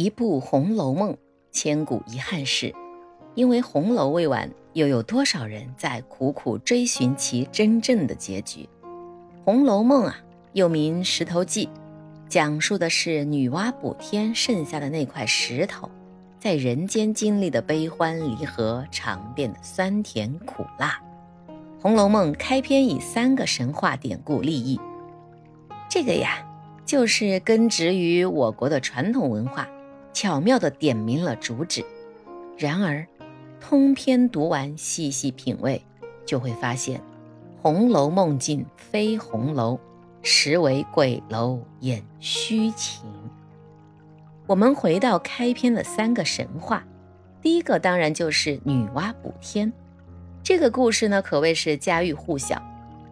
一部《红楼梦》，千古遗憾是，因为红楼未完，又有多少人在苦苦追寻其真正的结局？《红楼梦》啊，又名《石头记》，讲述的是女娲补天剩下的那块石头，在人间经历的悲欢离合，尝遍的酸甜苦辣。《红楼梦》开篇以三个神话典故立意，这个呀，就是根植于我国的传统文化。巧妙地点明了主旨，然而，通篇读完，细细品味，就会发现，《红楼梦》境非红楼，实为鬼楼演虚情。我们回到开篇的三个神话，第一个当然就是女娲补天。这个故事呢，可谓是家喻户晓，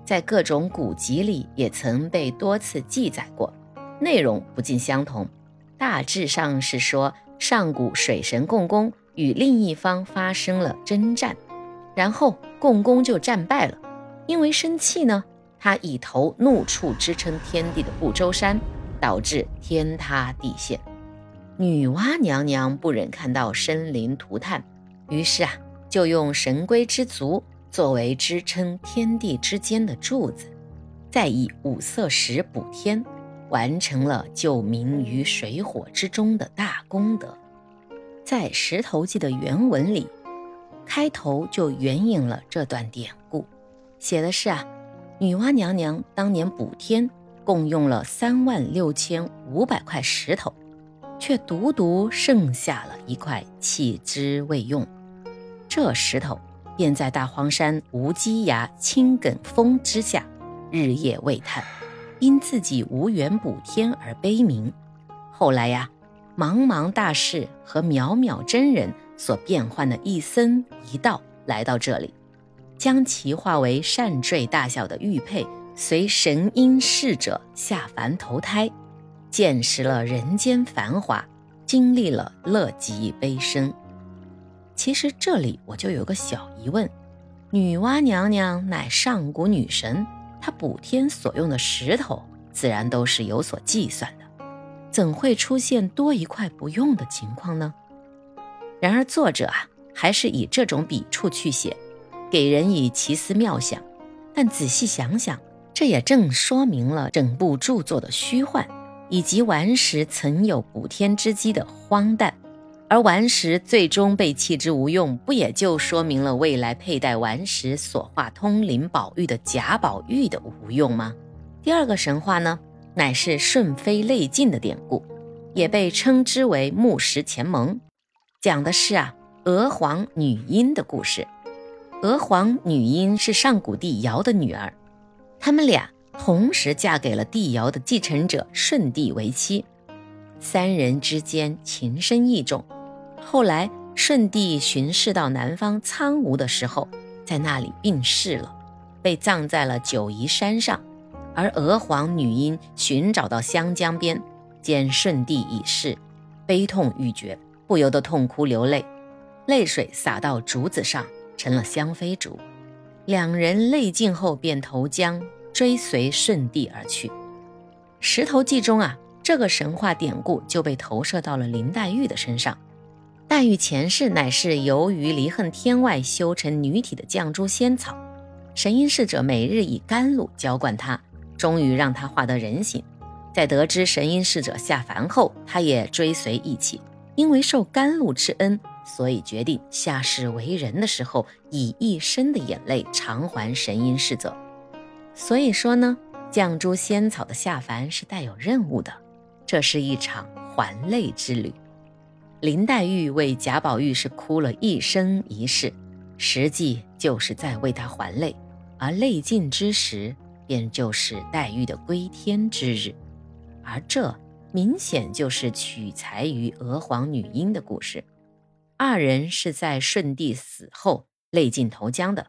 在各种古籍里也曾被多次记载过，内容不尽相同。大致上是说，上古水神共工与另一方发生了征战，然后共工就战败了。因为生气呢，他以头怒触支撑天地的不周山，导致天塌地陷。女娲娘娘不忍看到生灵涂炭，于是啊，就用神龟之足作为支撑天地之间的柱子，再以五色石补天。完成了救民于水火之中的大功德。在《石头记》的原文里，开头就援引了这段典故，写的是啊，女娲娘娘当年补天，共用了三万六千五百块石头，却独独剩下了一块弃之未用。这石头便在大荒山无稽崖青埂峰之下，日夜未炭。因自己无缘补天而悲鸣，后来呀，茫茫大士和渺渺真人所变换的一僧一道来到这里，将其化为扇坠大小的玉佩，随神瑛侍者下凡投胎，见识了人间繁华，经历了乐极悲生。其实这里我就有个小疑问：女娲娘娘乃上古女神。他补天所用的石头，自然都是有所计算的，怎会出现多一块不用的情况呢？然而作者啊，还是以这种笔触去写，给人以奇思妙想。但仔细想想，这也正说明了整部著作的虚幻，以及顽石曾有补天之机的荒诞。而顽石最终被弃之无用，不也就说明了未来佩戴顽石所化通灵宝玉的贾宝玉的无用吗？第二个神话呢，乃是顺妃泪尽的典故，也被称之为木石前盟，讲的是啊娥皇女英的故事。娥皇女英是上古帝尧的女儿，他们俩同时嫁给了帝尧的继承者舜帝为妻，三人之间情深意重。后来，舜帝巡视到南方苍梧的时候，在那里病逝了，被葬在了九嶷山上。而娥皇女英寻找到湘江边，见舜帝已逝，悲痛欲绝，不由得痛哭流泪，泪水洒到竹子上，成了香妃竹。两人泪尽后，便投江，追随舜帝而去。《石头记》中啊，这个神话典故就被投射到了林黛玉的身上。黛玉前世乃是由于离恨天外修成女体的绛珠仙草，神瑛侍者每日以甘露浇灌她，终于让她化得人形。在得知神瑛侍者下凡后，她也追随一起。因为受甘露之恩，所以决定下世为人的时候，以一生的眼泪偿还神瑛侍者。所以说呢，绛珠仙草的下凡是带有任务的，这是一场还泪之旅。林黛玉为贾宝玉是哭了一生一世，实际就是在为他还泪，而泪尽之时，便就是黛玉的归天之日，而这明显就是取材于娥皇女英的故事。二人是在舜帝死后泪尽投江的，《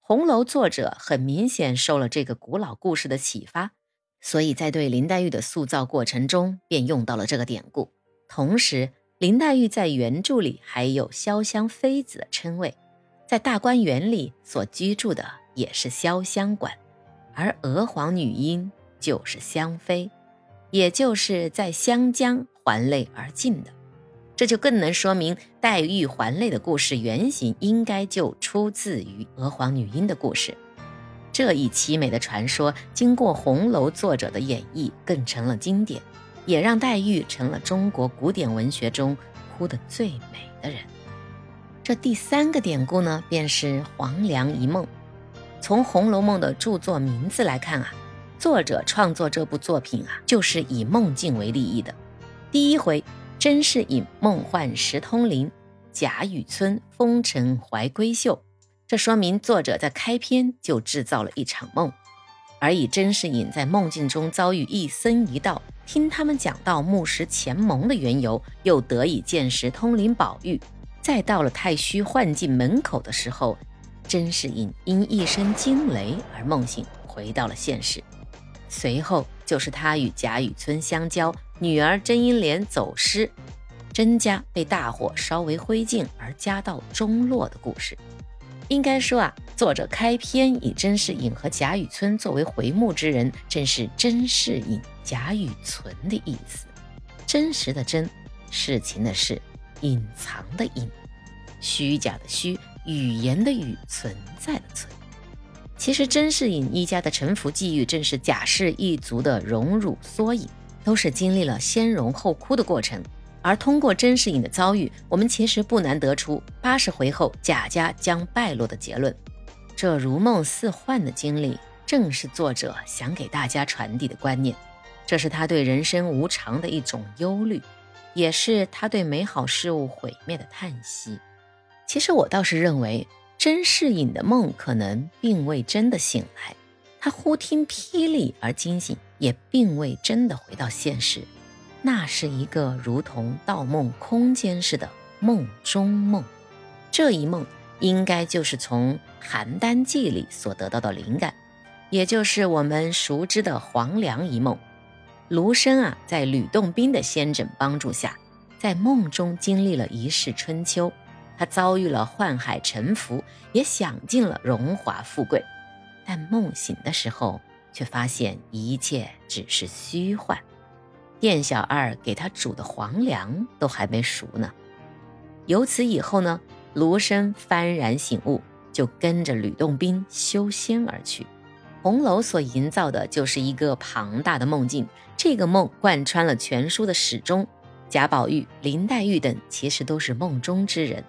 红楼》作者很明显受了这个古老故事的启发，所以在对林黛玉的塑造过程中，便用到了这个典故，同时。林黛玉在原著里还有潇湘妃子的称谓，在大观园里所居住的也是潇湘馆，而娥皇女英就是湘妃，也就是在湘江还泪而尽的。这就更能说明黛玉还泪的故事原型应该就出自于娥皇女英的故事。这一凄美的传说，经过红楼作者的演绎，更成了经典，也让黛玉成了中国古典文学中哭得最美的人。这第三个典故呢，便是黄粱一梦。从《红楼梦》的著作名字来看啊，作者创作这部作品啊，就是以梦境为立意的。第一回，甄士隐梦幻石通灵，贾雨村风尘怀闺秀。这说明作者在开篇就制造了一场梦，而以甄士隐在梦境中遭遇一僧一道，听他们讲到木石前盟的缘由，又得以见识通灵宝玉，再到了太虚幻境门口的时候，甄士隐因一声惊雷而梦醒，回到了现实。随后就是他与贾雨村相交，女儿甄英莲走失，甄家被大火烧为灰烬而家道中落的故事。应该说啊，作者开篇以甄士隐和贾雨村作为回目之人，正是甄士隐、贾雨村的意思。真实的真，事情的事，隐藏的隐，虚假的虚，语言的语，存在的存。其实甄士隐一家的沉浮际遇，正是贾氏一族的荣辱缩影，都是经历了先荣后枯的过程。而通过甄士隐的遭遇，我们其实不难得出八十回后贾家将败落的结论。这如梦似幻的经历，正是作者想给大家传递的观念。这是他对人生无常的一种忧虑，也是他对美好事物毁灭的叹息。其实我倒是认为，甄士隐的梦可能并未真的醒来，他忽听霹雳而惊醒，也并未真的回到现实。那是一个如同盗梦空间似的梦中梦，这一梦应该就是从《邯郸记》里所得到的灵感，也就是我们熟知的黄粱一梦。卢生啊，在吕洞宾的仙枕帮助下，在梦中经历了一世春秋，他遭遇了宦海沉浮，也享尽了荣华富贵，但梦醒的时候，却发现一切只是虚幻。店小二给他煮的黄粱都还没熟呢。由此以后呢，卢生幡然醒悟，就跟着吕洞宾修仙而去。红楼所营造的就是一个庞大的梦境，这个梦贯穿了全书的始终。贾宝玉、林黛玉等其实都是梦中之人，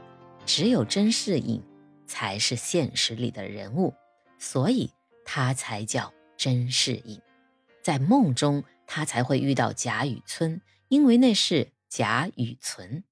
只有甄士隐才是现实里的人物，所以他才叫甄士隐。在梦中。他才会遇到贾雨村，因为那是贾雨村。